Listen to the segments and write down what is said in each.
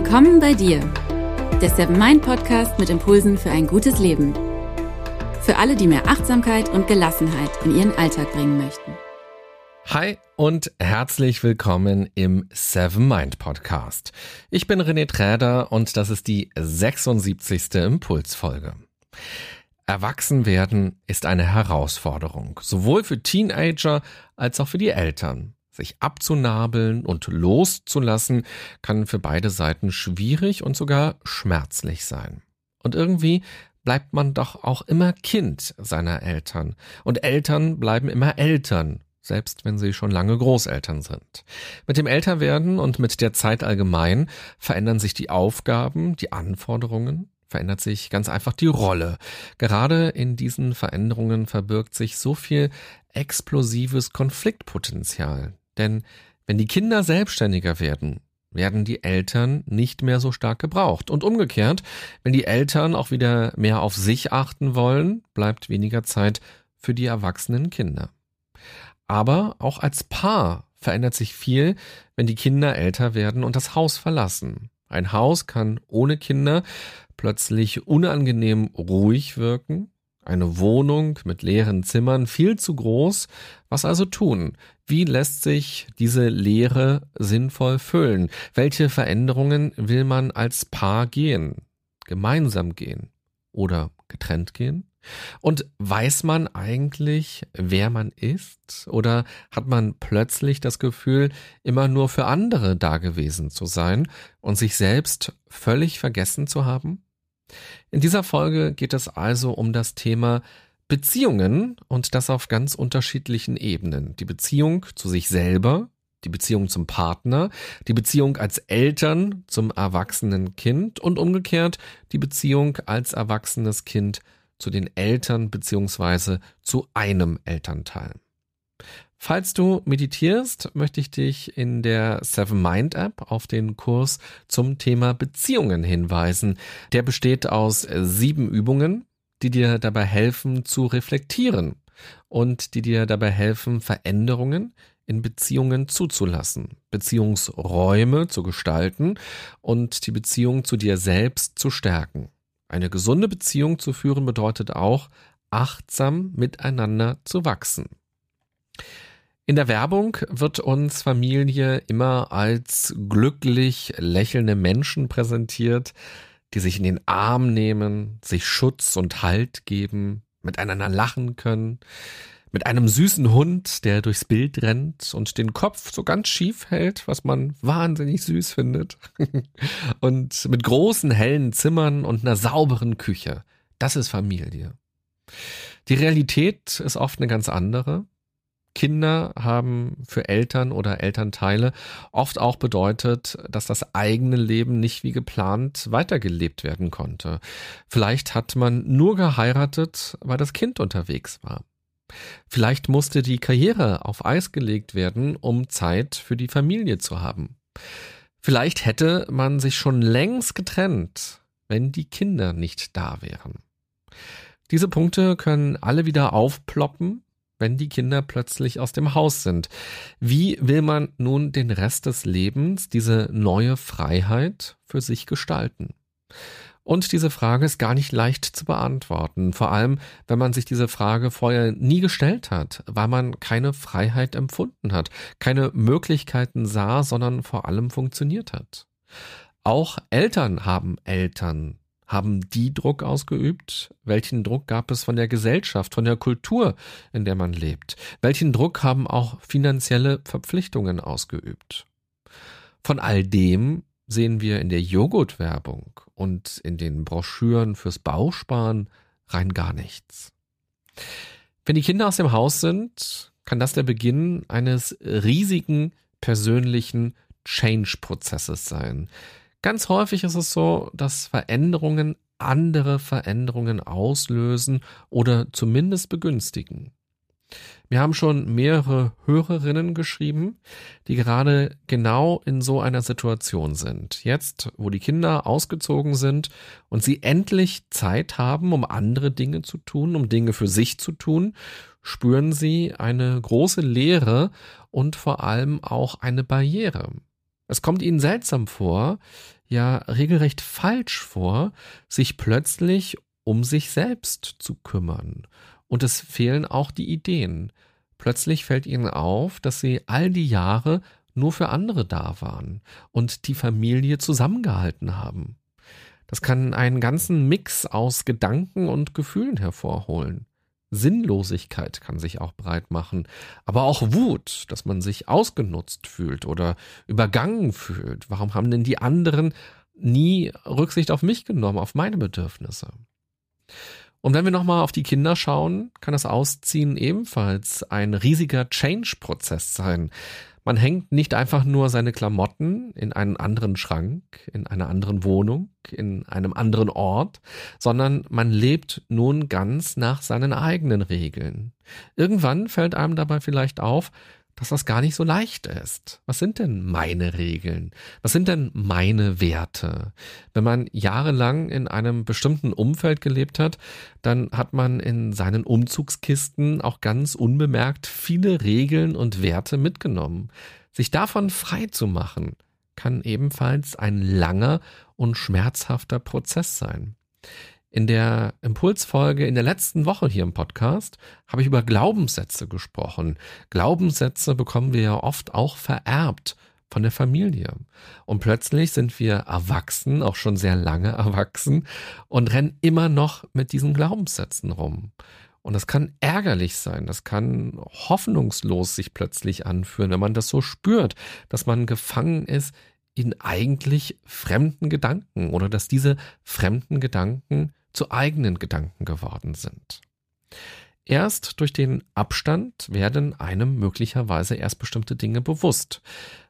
Willkommen bei dir, der Seven Mind Podcast mit Impulsen für ein gutes Leben. Für alle, die mehr Achtsamkeit und Gelassenheit in ihren Alltag bringen möchten. Hi und herzlich willkommen im Seven Mind Podcast. Ich bin René Träder und das ist die 76. Impulsfolge. Erwachsen werden ist eine Herausforderung, sowohl für Teenager als auch für die Eltern. Sich abzunabeln und loszulassen kann für beide Seiten schwierig und sogar schmerzlich sein. Und irgendwie bleibt man doch auch immer Kind seiner Eltern. Und Eltern bleiben immer Eltern, selbst wenn sie schon lange Großeltern sind. Mit dem Älterwerden und mit der Zeit allgemein verändern sich die Aufgaben, die Anforderungen, verändert sich ganz einfach die Rolle. Gerade in diesen Veränderungen verbirgt sich so viel explosives Konfliktpotenzial. Denn wenn die Kinder selbstständiger werden, werden die Eltern nicht mehr so stark gebraucht. Und umgekehrt, wenn die Eltern auch wieder mehr auf sich achten wollen, bleibt weniger Zeit für die erwachsenen Kinder. Aber auch als Paar verändert sich viel, wenn die Kinder älter werden und das Haus verlassen. Ein Haus kann ohne Kinder plötzlich unangenehm ruhig wirken, eine Wohnung mit leeren Zimmern viel zu groß. Was also tun? Wie lässt sich diese Leere sinnvoll füllen? Welche Veränderungen will man als Paar gehen? Gemeinsam gehen oder getrennt gehen? Und weiß man eigentlich, wer man ist? Oder hat man plötzlich das Gefühl, immer nur für andere dagewesen zu sein und sich selbst völlig vergessen zu haben? In dieser Folge geht es also um das Thema Beziehungen und das auf ganz unterschiedlichen Ebenen. Die Beziehung zu sich selber, die Beziehung zum Partner, die Beziehung als Eltern zum erwachsenen Kind und umgekehrt die Beziehung als erwachsenes Kind zu den Eltern beziehungsweise zu einem Elternteil. Falls du meditierst, möchte ich dich in der Seven Mind App auf den Kurs zum Thema Beziehungen hinweisen. Der besteht aus sieben Übungen, die dir dabei helfen zu reflektieren und die dir dabei helfen, Veränderungen in Beziehungen zuzulassen, Beziehungsräume zu gestalten und die Beziehung zu dir selbst zu stärken. Eine gesunde Beziehung zu führen bedeutet auch, achtsam miteinander zu wachsen. In der Werbung wird uns Familie immer als glücklich lächelnde Menschen präsentiert, die sich in den Arm nehmen, sich Schutz und Halt geben, miteinander lachen können, mit einem süßen Hund, der durchs Bild rennt und den Kopf so ganz schief hält, was man wahnsinnig süß findet, und mit großen hellen Zimmern und einer sauberen Küche. Das ist Familie. Die Realität ist oft eine ganz andere. Kinder haben für Eltern oder Elternteile oft auch bedeutet, dass das eigene Leben nicht wie geplant weitergelebt werden konnte. Vielleicht hat man nur geheiratet, weil das Kind unterwegs war. Vielleicht musste die Karriere auf Eis gelegt werden, um Zeit für die Familie zu haben. Vielleicht hätte man sich schon längst getrennt, wenn die Kinder nicht da wären. Diese Punkte können alle wieder aufploppen, wenn die Kinder plötzlich aus dem Haus sind. Wie will man nun den Rest des Lebens, diese neue Freiheit für sich gestalten? Und diese Frage ist gar nicht leicht zu beantworten, vor allem wenn man sich diese Frage vorher nie gestellt hat, weil man keine Freiheit empfunden hat, keine Möglichkeiten sah, sondern vor allem funktioniert hat. Auch Eltern haben Eltern, haben die Druck ausgeübt? Welchen Druck gab es von der Gesellschaft, von der Kultur, in der man lebt? Welchen Druck haben auch finanzielle Verpflichtungen ausgeübt? Von all dem sehen wir in der Joghurtwerbung und in den Broschüren fürs Bausparen rein gar nichts. Wenn die Kinder aus dem Haus sind, kann das der Beginn eines riesigen persönlichen Change-Prozesses sein. Ganz häufig ist es so, dass Veränderungen andere Veränderungen auslösen oder zumindest begünstigen. Wir haben schon mehrere Hörerinnen geschrieben, die gerade genau in so einer Situation sind. Jetzt, wo die Kinder ausgezogen sind und sie endlich Zeit haben, um andere Dinge zu tun, um Dinge für sich zu tun, spüren sie eine große Leere und vor allem auch eine Barriere. Es kommt ihnen seltsam vor, ja regelrecht falsch vor, sich plötzlich um sich selbst zu kümmern. Und es fehlen auch die Ideen. Plötzlich fällt ihnen auf, dass sie all die Jahre nur für andere da waren und die Familie zusammengehalten haben. Das kann einen ganzen Mix aus Gedanken und Gefühlen hervorholen. Sinnlosigkeit kann sich auch breit machen, aber auch Wut, dass man sich ausgenutzt fühlt oder übergangen fühlt. Warum haben denn die anderen nie Rücksicht auf mich genommen, auf meine Bedürfnisse? Und wenn wir nochmal auf die Kinder schauen, kann das Ausziehen ebenfalls ein riesiger Change-Prozess sein. Man hängt nicht einfach nur seine Klamotten in einen anderen Schrank, in einer anderen Wohnung, in einem anderen Ort, sondern man lebt nun ganz nach seinen eigenen Regeln. Irgendwann fällt einem dabei vielleicht auf, dass das gar nicht so leicht ist. Was sind denn meine Regeln? Was sind denn meine Werte? Wenn man jahrelang in einem bestimmten Umfeld gelebt hat, dann hat man in seinen Umzugskisten auch ganz unbemerkt viele Regeln und Werte mitgenommen. Sich davon frei zu machen, kann ebenfalls ein langer und schmerzhafter Prozess sein. In der Impulsfolge in der letzten Woche hier im Podcast habe ich über Glaubenssätze gesprochen. Glaubenssätze bekommen wir ja oft auch vererbt von der Familie. Und plötzlich sind wir erwachsen, auch schon sehr lange erwachsen und rennen immer noch mit diesen Glaubenssätzen rum. Und das kann ärgerlich sein, das kann hoffnungslos sich plötzlich anfühlen, wenn man das so spürt, dass man gefangen ist in eigentlich fremden Gedanken oder dass diese fremden Gedanken zu eigenen Gedanken geworden sind. Erst durch den Abstand werden einem möglicherweise erst bestimmte Dinge bewusst.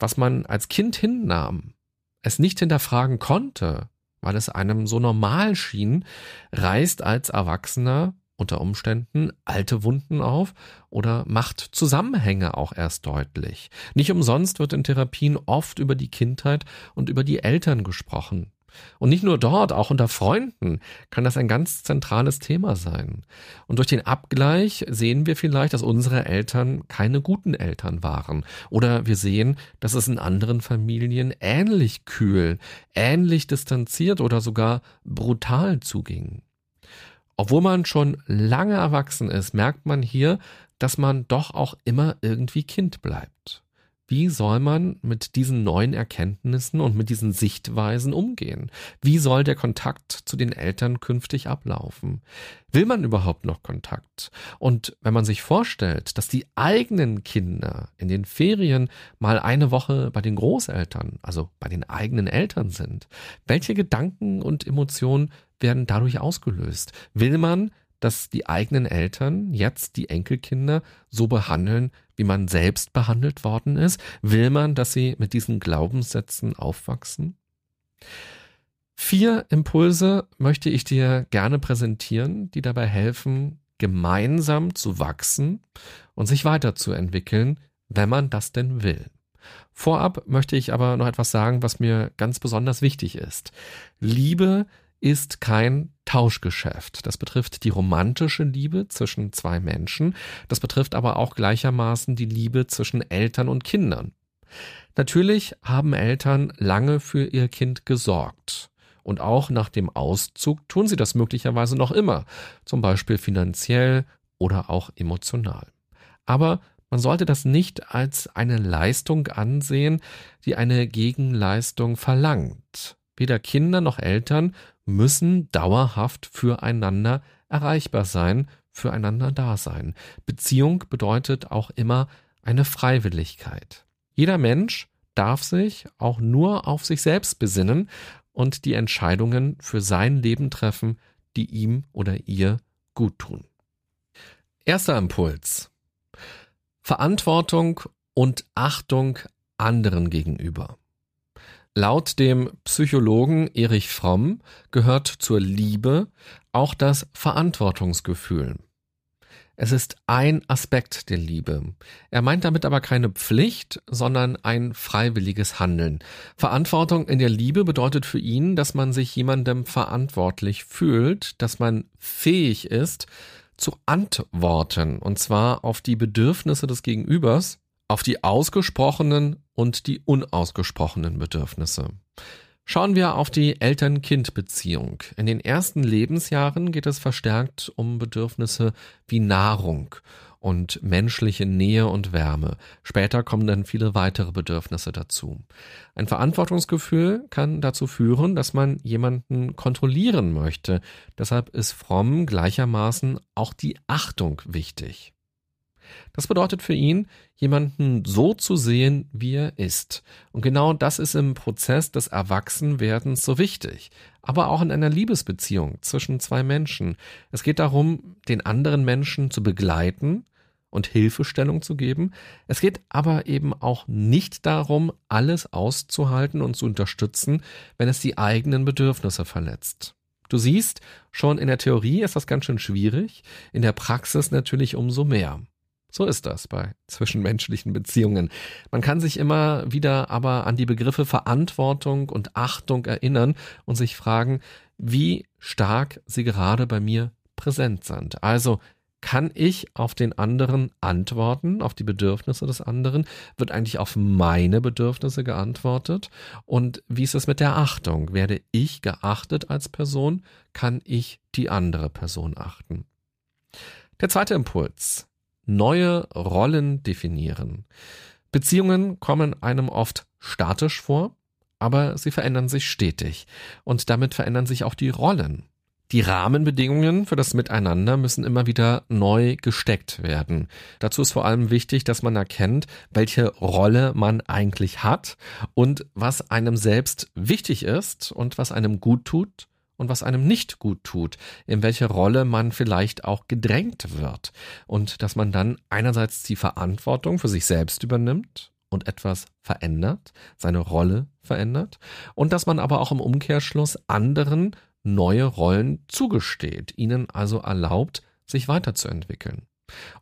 Was man als Kind hinnahm, es nicht hinterfragen konnte, weil es einem so normal schien, reißt als Erwachsener unter Umständen alte Wunden auf oder macht Zusammenhänge auch erst deutlich. Nicht umsonst wird in Therapien oft über die Kindheit und über die Eltern gesprochen. Und nicht nur dort, auch unter Freunden kann das ein ganz zentrales Thema sein. Und durch den Abgleich sehen wir vielleicht, dass unsere Eltern keine guten Eltern waren. Oder wir sehen, dass es in anderen Familien ähnlich kühl, ähnlich distanziert oder sogar brutal zuging. Obwohl man schon lange erwachsen ist, merkt man hier, dass man doch auch immer irgendwie Kind bleibt. Wie soll man mit diesen neuen Erkenntnissen und mit diesen Sichtweisen umgehen? Wie soll der Kontakt zu den Eltern künftig ablaufen? Will man überhaupt noch Kontakt? Und wenn man sich vorstellt, dass die eigenen Kinder in den Ferien mal eine Woche bei den Großeltern, also bei den eigenen Eltern sind, welche Gedanken und Emotionen werden dadurch ausgelöst? Will man dass die eigenen Eltern jetzt die Enkelkinder so behandeln, wie man selbst behandelt worden ist? Will man, dass sie mit diesen Glaubenssätzen aufwachsen? Vier Impulse möchte ich dir gerne präsentieren, die dabei helfen, gemeinsam zu wachsen und sich weiterzuentwickeln, wenn man das denn will. Vorab möchte ich aber noch etwas sagen, was mir ganz besonders wichtig ist. Liebe ist kein Tauschgeschäft. Das betrifft die romantische Liebe zwischen zwei Menschen. Das betrifft aber auch gleichermaßen die Liebe zwischen Eltern und Kindern. Natürlich haben Eltern lange für ihr Kind gesorgt. Und auch nach dem Auszug tun sie das möglicherweise noch immer, zum Beispiel finanziell oder auch emotional. Aber man sollte das nicht als eine Leistung ansehen, die eine Gegenleistung verlangt. Weder Kinder noch Eltern müssen dauerhaft füreinander erreichbar sein, füreinander da sein. Beziehung bedeutet auch immer eine Freiwilligkeit. Jeder Mensch darf sich auch nur auf sich selbst besinnen und die Entscheidungen für sein Leben treffen, die ihm oder ihr gut tun. Erster Impuls. Verantwortung und Achtung anderen gegenüber. Laut dem Psychologen Erich Fromm gehört zur Liebe auch das Verantwortungsgefühl. Es ist ein Aspekt der Liebe. Er meint damit aber keine Pflicht, sondern ein freiwilliges Handeln. Verantwortung in der Liebe bedeutet für ihn, dass man sich jemandem verantwortlich fühlt, dass man fähig ist, zu antworten, und zwar auf die Bedürfnisse des Gegenübers, auf die ausgesprochenen und die unausgesprochenen Bedürfnisse. Schauen wir auf die Eltern-Kind-Beziehung. In den ersten Lebensjahren geht es verstärkt um Bedürfnisse wie Nahrung und menschliche Nähe und Wärme. Später kommen dann viele weitere Bedürfnisse dazu. Ein Verantwortungsgefühl kann dazu führen, dass man jemanden kontrollieren möchte. Deshalb ist fromm gleichermaßen auch die Achtung wichtig. Das bedeutet für ihn, jemanden so zu sehen, wie er ist. Und genau das ist im Prozess des Erwachsenwerdens so wichtig. Aber auch in einer Liebesbeziehung zwischen zwei Menschen. Es geht darum, den anderen Menschen zu begleiten und Hilfestellung zu geben. Es geht aber eben auch nicht darum, alles auszuhalten und zu unterstützen, wenn es die eigenen Bedürfnisse verletzt. Du siehst, schon in der Theorie ist das ganz schön schwierig, in der Praxis natürlich umso mehr. So ist das bei zwischenmenschlichen Beziehungen. Man kann sich immer wieder aber an die Begriffe Verantwortung und Achtung erinnern und sich fragen, wie stark sie gerade bei mir präsent sind. Also kann ich auf den anderen antworten, auf die Bedürfnisse des anderen? Wird eigentlich auf meine Bedürfnisse geantwortet? Und wie ist es mit der Achtung? Werde ich geachtet als Person? Kann ich die andere Person achten? Der zweite Impuls neue Rollen definieren. Beziehungen kommen einem oft statisch vor, aber sie verändern sich stetig und damit verändern sich auch die Rollen. Die Rahmenbedingungen für das Miteinander müssen immer wieder neu gesteckt werden. Dazu ist vor allem wichtig, dass man erkennt, welche Rolle man eigentlich hat und was einem selbst wichtig ist und was einem gut tut und was einem nicht gut tut, in welche Rolle man vielleicht auch gedrängt wird und dass man dann einerseits die Verantwortung für sich selbst übernimmt und etwas verändert, seine Rolle verändert und dass man aber auch im Umkehrschluss anderen neue Rollen zugesteht, ihnen also erlaubt, sich weiterzuentwickeln.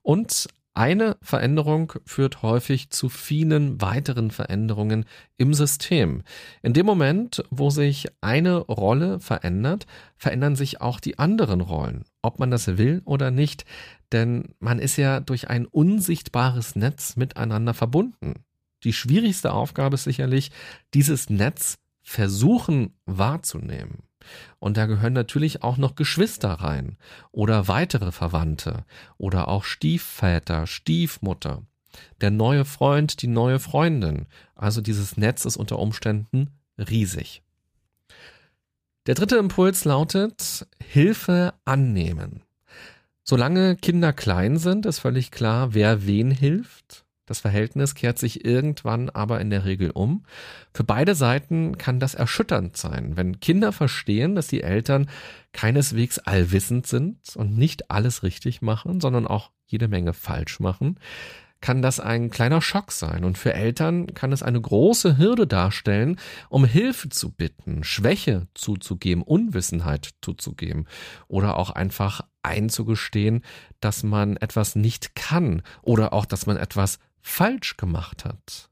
Und eine Veränderung führt häufig zu vielen weiteren Veränderungen im System. In dem Moment, wo sich eine Rolle verändert, verändern sich auch die anderen Rollen, ob man das will oder nicht, denn man ist ja durch ein unsichtbares Netz miteinander verbunden. Die schwierigste Aufgabe ist sicherlich, dieses Netz versuchen wahrzunehmen. Und da gehören natürlich auch noch Geschwister rein oder weitere Verwandte oder auch Stiefväter, Stiefmutter, der neue Freund, die neue Freundin. Also dieses Netz ist unter Umständen riesig. Der dritte Impuls lautet Hilfe annehmen. Solange Kinder klein sind, ist völlig klar, wer wen hilft das Verhältnis kehrt sich irgendwann aber in der Regel um. Für beide Seiten kann das erschütternd sein, wenn Kinder verstehen, dass die Eltern keineswegs allwissend sind und nicht alles richtig machen, sondern auch jede Menge falsch machen, kann das ein kleiner Schock sein. Und für Eltern kann es eine große Hürde darstellen, um Hilfe zu bitten, Schwäche zuzugeben, Unwissenheit zuzugeben oder auch einfach einzugestehen, dass man etwas nicht kann oder auch, dass man etwas falsch gemacht hat.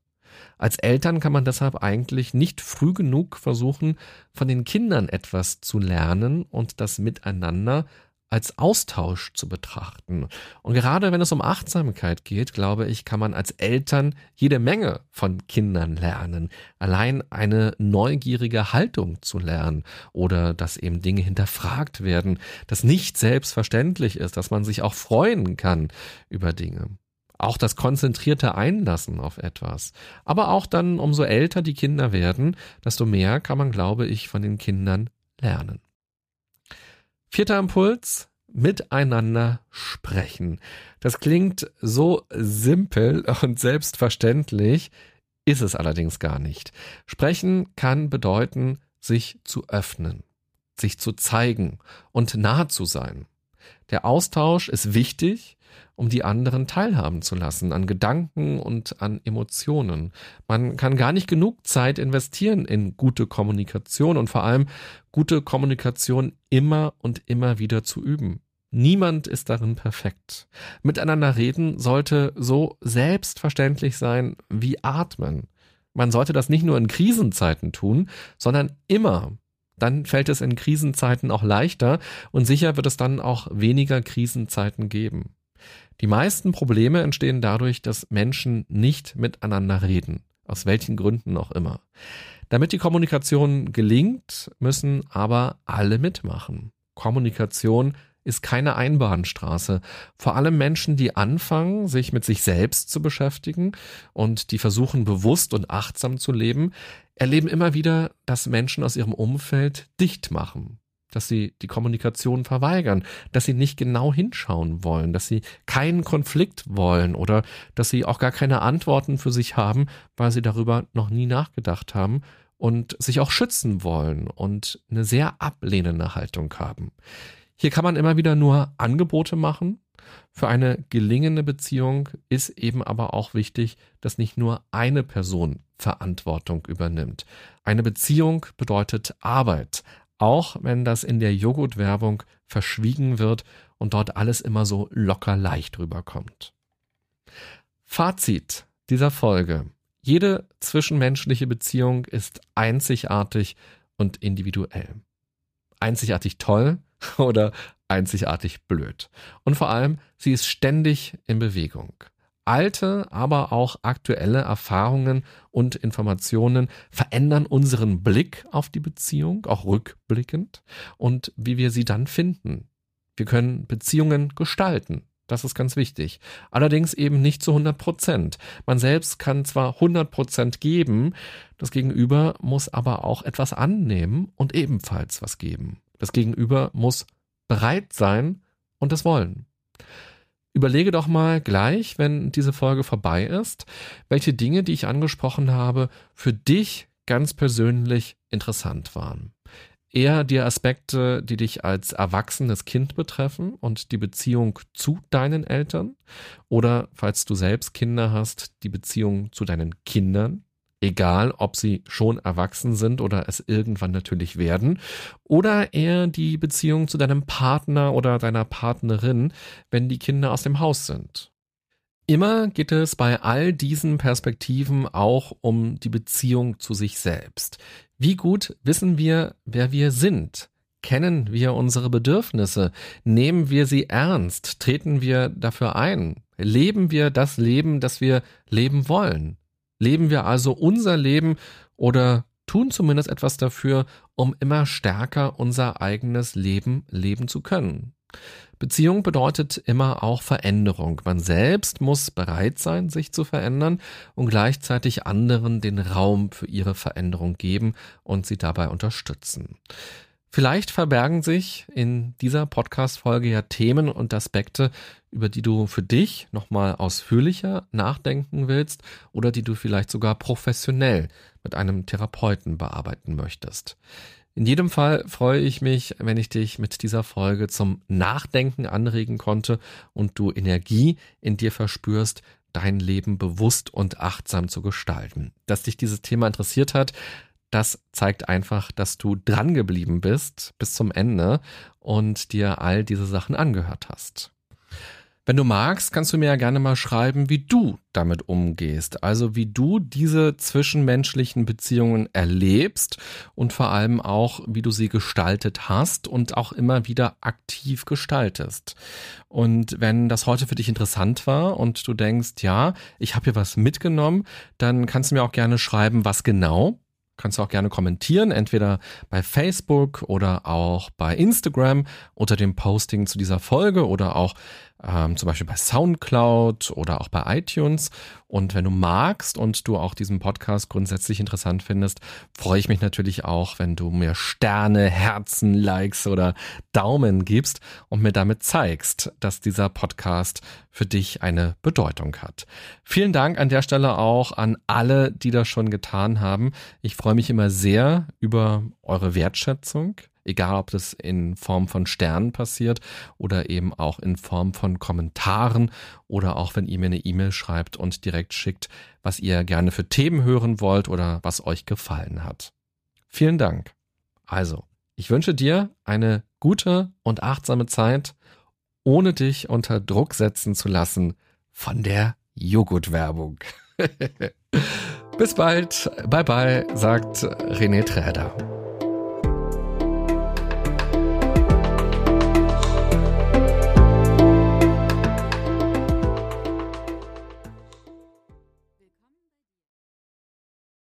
Als Eltern kann man deshalb eigentlich nicht früh genug versuchen, von den Kindern etwas zu lernen und das Miteinander als Austausch zu betrachten. Und gerade wenn es um Achtsamkeit geht, glaube ich, kann man als Eltern jede Menge von Kindern lernen. Allein eine neugierige Haltung zu lernen oder dass eben Dinge hinterfragt werden, dass nicht selbstverständlich ist, dass man sich auch freuen kann über Dinge. Auch das konzentrierte Einlassen auf etwas. Aber auch dann, umso älter die Kinder werden, desto mehr kann man, glaube ich, von den Kindern lernen. Vierter Impuls, miteinander sprechen. Das klingt so simpel und selbstverständlich, ist es allerdings gar nicht. Sprechen kann bedeuten, sich zu öffnen, sich zu zeigen und nahe zu sein. Der Austausch ist wichtig, um die anderen teilhaben zu lassen an Gedanken und an Emotionen. Man kann gar nicht genug Zeit investieren in gute Kommunikation und vor allem gute Kommunikation immer und immer wieder zu üben. Niemand ist darin perfekt. Miteinander reden sollte so selbstverständlich sein wie atmen. Man sollte das nicht nur in Krisenzeiten tun, sondern immer. Dann fällt es in Krisenzeiten auch leichter und sicher wird es dann auch weniger Krisenzeiten geben. Die meisten Probleme entstehen dadurch, dass Menschen nicht miteinander reden. aus welchen Gründen auch immer. Damit die Kommunikation gelingt, müssen aber alle mitmachen. Kommunikation ist keine Einbahnstraße. Vor allem Menschen, die anfangen, sich mit sich selbst zu beschäftigen und die versuchen, bewusst und achtsam zu leben, erleben immer wieder, dass Menschen aus ihrem Umfeld dicht machen, dass sie die Kommunikation verweigern, dass sie nicht genau hinschauen wollen, dass sie keinen Konflikt wollen oder dass sie auch gar keine Antworten für sich haben, weil sie darüber noch nie nachgedacht haben und sich auch schützen wollen und eine sehr ablehnende Haltung haben. Hier kann man immer wieder nur Angebote machen. Für eine gelingende Beziehung ist eben aber auch wichtig, dass nicht nur eine Person Verantwortung übernimmt. Eine Beziehung bedeutet Arbeit, auch wenn das in der Joghurtwerbung verschwiegen wird und dort alles immer so locker leicht rüberkommt. Fazit dieser Folge. Jede zwischenmenschliche Beziehung ist einzigartig und individuell. Einzigartig toll, oder einzigartig blöd. Und vor allem, sie ist ständig in Bewegung. Alte, aber auch aktuelle Erfahrungen und Informationen verändern unseren Blick auf die Beziehung, auch rückblickend, und wie wir sie dann finden. Wir können Beziehungen gestalten. Das ist ganz wichtig. Allerdings eben nicht zu 100 Prozent. Man selbst kann zwar 100 Prozent geben, das Gegenüber muss aber auch etwas annehmen und ebenfalls was geben. Das Gegenüber muss bereit sein und es wollen. Überlege doch mal gleich, wenn diese Folge vorbei ist, welche Dinge, die ich angesprochen habe, für dich ganz persönlich interessant waren. Eher die Aspekte, die dich als erwachsenes Kind betreffen und die Beziehung zu deinen Eltern oder, falls du selbst Kinder hast, die Beziehung zu deinen Kindern egal ob sie schon erwachsen sind oder es irgendwann natürlich werden, oder eher die Beziehung zu deinem Partner oder deiner Partnerin, wenn die Kinder aus dem Haus sind. Immer geht es bei all diesen Perspektiven auch um die Beziehung zu sich selbst. Wie gut wissen wir, wer wir sind? Kennen wir unsere Bedürfnisse? Nehmen wir sie ernst? Treten wir dafür ein? Leben wir das Leben, das wir leben wollen? Leben wir also unser Leben oder tun zumindest etwas dafür, um immer stärker unser eigenes Leben leben zu können. Beziehung bedeutet immer auch Veränderung. Man selbst muss bereit sein, sich zu verändern und gleichzeitig anderen den Raum für ihre Veränderung geben und sie dabei unterstützen. Vielleicht verbergen sich in dieser Podcast-Folge ja Themen und Aspekte, über die du für dich nochmal ausführlicher nachdenken willst oder die du vielleicht sogar professionell mit einem Therapeuten bearbeiten möchtest. In jedem Fall freue ich mich, wenn ich dich mit dieser Folge zum Nachdenken anregen konnte und du Energie in dir verspürst, dein Leben bewusst und achtsam zu gestalten. Dass dich dieses Thema interessiert hat, das zeigt einfach, dass du dran geblieben bist bis zum Ende und dir all diese Sachen angehört hast. Wenn du magst, kannst du mir ja gerne mal schreiben, wie du damit umgehst. Also wie du diese zwischenmenschlichen Beziehungen erlebst und vor allem auch, wie du sie gestaltet hast und auch immer wieder aktiv gestaltest. Und wenn das heute für dich interessant war und du denkst, ja, ich habe hier was mitgenommen, dann kannst du mir auch gerne schreiben, was genau kannst du auch gerne kommentieren, entweder bei Facebook oder auch bei Instagram unter dem Posting zu dieser Folge oder auch ähm, zum Beispiel bei SoundCloud oder auch bei iTunes. Und wenn du magst und du auch diesen Podcast grundsätzlich interessant findest, freue ich mich natürlich auch, wenn du mir Sterne, Herzen, Likes oder Daumen gibst und mir damit zeigst, dass dieser Podcast für dich eine Bedeutung hat. Vielen Dank an der Stelle auch an alle, die das schon getan haben. Ich freue mich immer sehr über eure Wertschätzung egal ob das in Form von Sternen passiert oder eben auch in Form von Kommentaren oder auch wenn ihr mir eine E-Mail schreibt und direkt schickt, was ihr gerne für Themen hören wollt oder was euch gefallen hat. Vielen Dank. Also, ich wünsche dir eine gute und achtsame Zeit, ohne dich unter Druck setzen zu lassen von der Joghurtwerbung. Bis bald. Bye bye, sagt René Träder.